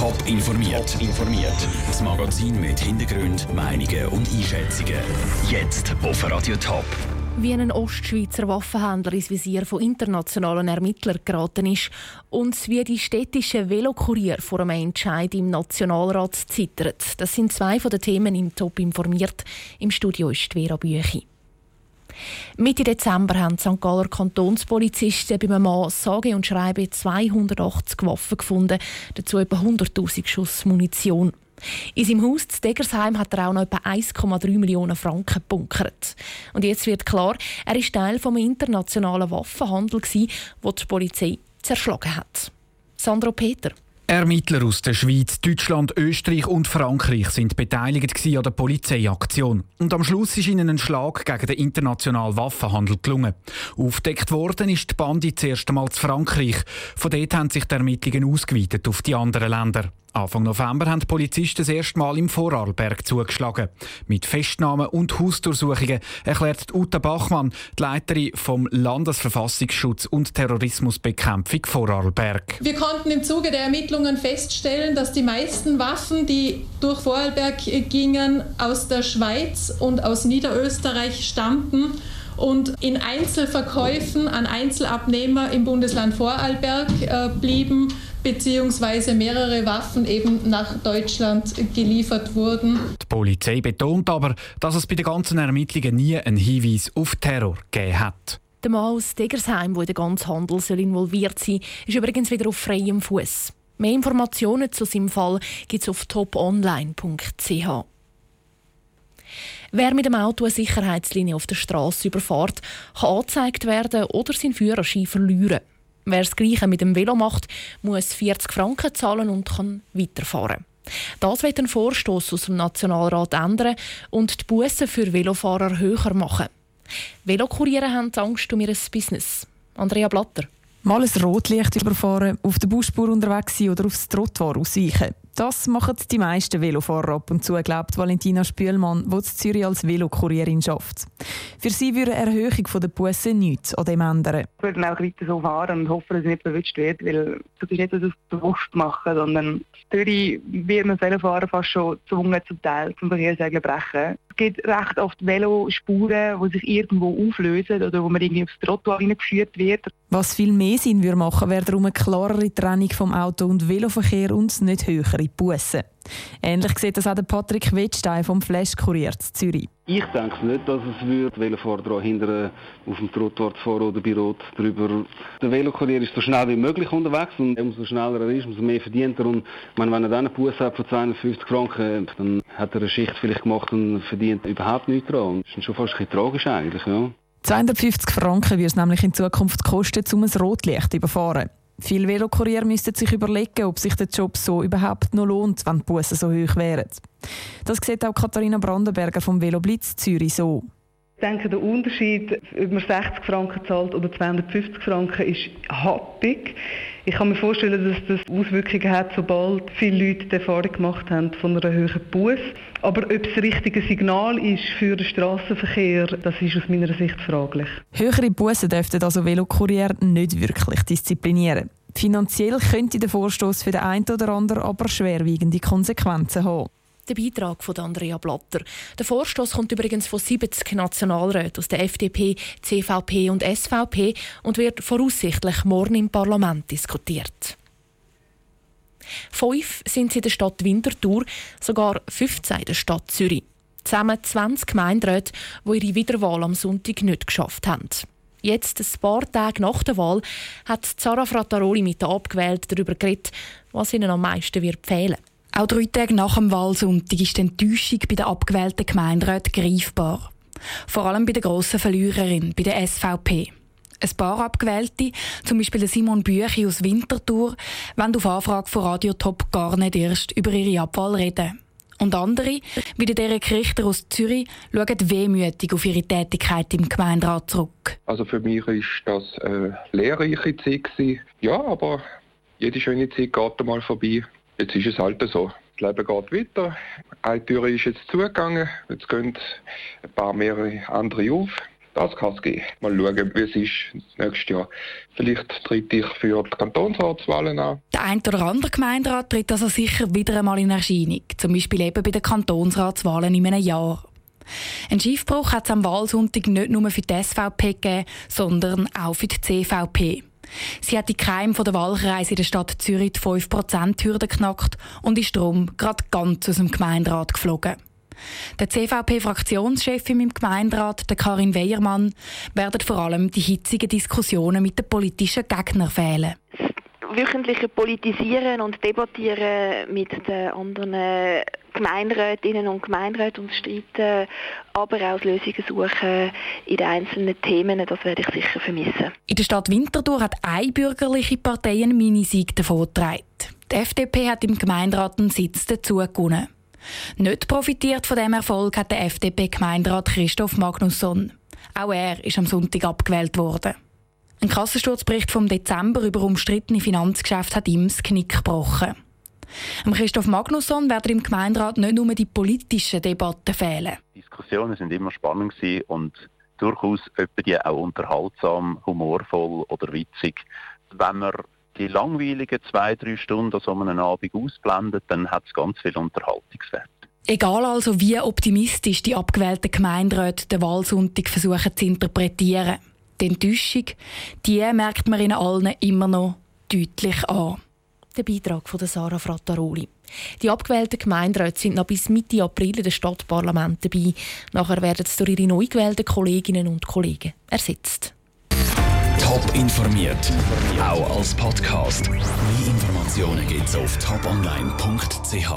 Top informiert. informiert. Das Magazin mit Hintergrund, Meinungen und Einschätzungen. Jetzt auf Radio Top. Wie ein Ostschweizer Waffenhändler ins Visier von internationalen Ermittlern geraten ist und wie die städtische Velokurier vor einem Entscheid im Nationalrat zittert. Das sind zwei von den Themen im Top informiert. Im Studio ist Vera Büchi. Mitte Dezember haben die St. Galler Kantonspolizisten bei einem Mann sage und schreibe 280 Waffen gefunden, dazu etwa 100.000 Schuss Munition. In seinem Haus in Degersheim hat er auch noch etwa 1,3 Millionen Franken gebunkert. Und jetzt wird klar, er ist Teil des internationalen Waffenhandels, den die Polizei zerschlagen hat. Sandro Peter. Ermittler aus der Schweiz, Deutschland, Österreich und Frankreich sind beteiligt an der Polizeiaktion. Und am Schluss ist ihnen ein Schlag gegen den internationalen Waffenhandel gelungen. Aufdeckt worden ist die Bande zuerst einmal zu Frankreich. Von dort haben sich die Ermittlungen ausgeweitet auf die anderen Länder. Anfang November haben die Polizisten das erste Mal im Vorarlberg zugeschlagen. Mit Festnahmen und Hausdurchsuchungen erklärt Uta Bachmann, die Leiterin vom Landesverfassungsschutz und Terrorismusbekämpfung Vorarlberg. Wir konnten im Zuge der Ermittlungen feststellen, dass die meisten Waffen, die durch Vorarlberg gingen, aus der Schweiz und aus Niederösterreich stammten und in Einzelverkäufen an Einzelabnehmer im Bundesland Vorarlberg äh, blieben beziehungsweise mehrere Waffen eben nach Deutschland geliefert wurden. Die Polizei betont aber, dass es bei den ganzen Ermittlungen nie einen Hinweis auf Terror gegeben hat. Der Mann aus Degersheim, der in den ganzen Handel soll involviert sein ist übrigens wieder auf freiem Fuß. Mehr Informationen zu seinem Fall gibt es auf toponline.ch. Wer mit dem Auto eine Sicherheitslinie auf der Straße überfährt, kann angezeigt werden oder seinen Führerschein verlieren. Wer das Gleiche mit dem Velo macht, muss 40 Franken zahlen und kann weiterfahren. Das wird ein Vorstoß aus dem Nationalrat ändern und die Bussen für Velofahrer höher machen. Velokuriere haben Angst um ihr Business. Andrea Blatter. Mal ein Rotlicht überfahren, auf der Busspur unterwegs sein oder aufs Trottoir ausweichen. Das machen die meisten Velofahrer ab und zu, glaubt Valentina Spülmann, die in Zürich als Velokurierin schafft. Für sie würde eine Erhöhung der Busse nichts an dem ändern. Ich würde auch weiter so fahren und hoffen, dass es nicht verwünscht wird, weil das ist nicht, dass es bewusst machen, sondern Zürich wird man Velofahrer fast schon gezwungen, zum Teil zum Verkehrsregeln brechen. Es gibt recht oft Velospuren, die sich irgendwo auflösen oder wo man irgendwie aufs Trottoir hineingeführt wird. Was viel mehr Sinn würde machen, wäre darum eine klarere Trennung vom Auto- und Veloverkehr und nicht höhere Bussen. Ähnlich sieht das auch der Patrick Wettstein vom Flash Kurier Zürich. Ich denke nicht, dass es würde, Velofahrer daran hindern, auf dem Trottoir fahren oder bei Rot drüber. Der Velokurier ist so schnell wie möglich unterwegs und umso schneller er ist, umso mehr verdient er. Und wenn er dann einen Bus hat von 250 Franken, dann hat er eine Schicht vielleicht gemacht und verdient überhaupt nichts dran. Das ist schon fast ein bisschen tragisch eigentlich, ja. 250 Franken wird es nämlich in Zukunft kosten, um ein Rotlicht zu überfahren. Viele Velokurier müssten sich überlegen, ob sich der Job so überhaupt noch lohnt, wenn die Bussen so hoch wären. Das sieht auch Katharina Brandenberger vom Veloblitz Zürich so. Ich denke, der Unterschied, ob man 60 Franken zahlt oder 250 Franken, ist happig. Ich kann mir vorstellen, dass das Auswirkungen hat, sobald viele Leute die Erfahrung gemacht haben von einer höheren Bus. Aber ob es das richtige Signal ist für den Straßenverkehr, das ist aus meiner Sicht fraglich. Höhere Bussen dürften also Velokurier nicht wirklich disziplinieren. Finanziell könnte der Vorstoß für den einen oder anderen aber schwerwiegende Konsequenzen haben. Der Beitrag von Andrea Blatter. Der Vorstoß kommt übrigens von 70 Nationalräten aus der FDP, CVP und SVP und wird voraussichtlich morgen im Parlament diskutiert. Fünf sind in der Stadt Winterthur, sogar 15 in der Stadt Zürich. Zusammen 20 Gemeinderäte, die ihre Wiederwahl am Sonntag nicht geschafft haben. Jetzt, ein paar Tage nach der Wahl, hat Zara Frattaroli mit den Abgewählten darüber geredet, was ihnen am meisten wird fehlen. Auch drei Tage nach dem Wahlsonntag ist die Enttäuschung bei den abgewählten Gemeinderäten greifbar. Vor allem bei der grossen Verliererin, bei der SVP. Ein paar Abgewählte, zum Beispiel Simon Büchi aus Winterthur, wollen auf Anfrage von Radio Top gar nicht erst über ihre Abwahl reden. Und andere, wie der Derek Richter aus Zürich, schauen wehmütig auf ihre Tätigkeit im Gemeinderat zurück. Also für mich war das eine lehrreiche Zeit. Ja, aber jede schöne Zeit geht einmal vorbei. Jetzt ist es halt so. Das Leben geht weiter. Eine Tür ist jetzt zugegangen, jetzt gehen ein paar mehrere andere auf. Das kann es geben. Mal schauen, wie es ist nächstes Jahr. Vielleicht trete ich für die Kantonsratswahlen an. Der ein oder andere Gemeinderat tritt also sicher wieder einmal in Erscheinung. Zum Beispiel eben bei den Kantonsratswahlen in einem Jahr. Ein Schiffbruch hat es am Wahlsonntag nicht nur für die SVP gegeben, sondern auch für die CVP. Sie hat die Keim von der Wahlkreise in der Stadt Zürich die 5%-Hürde geknackt und ist darum gerade ganz aus dem Gemeinderat geflogen. Der CVP-Fraktionschefin im Gemeinderat, der Karin Weiermann, werden vor allem die hitzigen Diskussionen mit den politischen Gegnern fehlen wöchentliche Politisieren und Debattieren mit den anderen Gemeinderätinnen und Gemeinderäten und streiten, aber auch Lösungen suchen in den einzelnen Themen, das werde ich sicher vermissen. In der Stadt Winterthur hat eine bürgerliche Partei einen Minisieg davongetragen. Die FDP hat im Gemeinderat einen Sitz dazu gewonnen. Nicht profitiert von dem Erfolg hat der FDP-Gemeinderat Christoph Magnusson. Auch er ist am Sonntag abgewählt worden. Ein Kassensturzbericht vom Dezember über umstrittene Finanzgeschäfte hat ihm das Knick gebrochen. Am Christoph Magnusson werden im Gemeinderat nicht nur die politischen Debatten fehlen. Diskussionen sind immer spannend und durchaus die auch unterhaltsam, humorvoll oder witzig. Wenn man die langweiligen zwei, drei Stunden so einem Abend ausblendet, dann hat es ganz viel Unterhaltungswert. Egal also, wie optimistisch die abgewählten Gemeinderäte den Wahlsonntag versuchen zu interpretieren die Enttäuschung, die merkt man ihnen allen immer noch deutlich an. Der Beitrag von Sarah Frattaroli. Die abgewählten Gemeinderäte sind noch bis Mitte April in den Stadtparlament dabei. Nachher werden sie durch ihre neu gewählten Kolleginnen und Kollegen ersetzt. Top informiert, auch als Podcast. Mehr Informationen gibt es auf toponline.ch.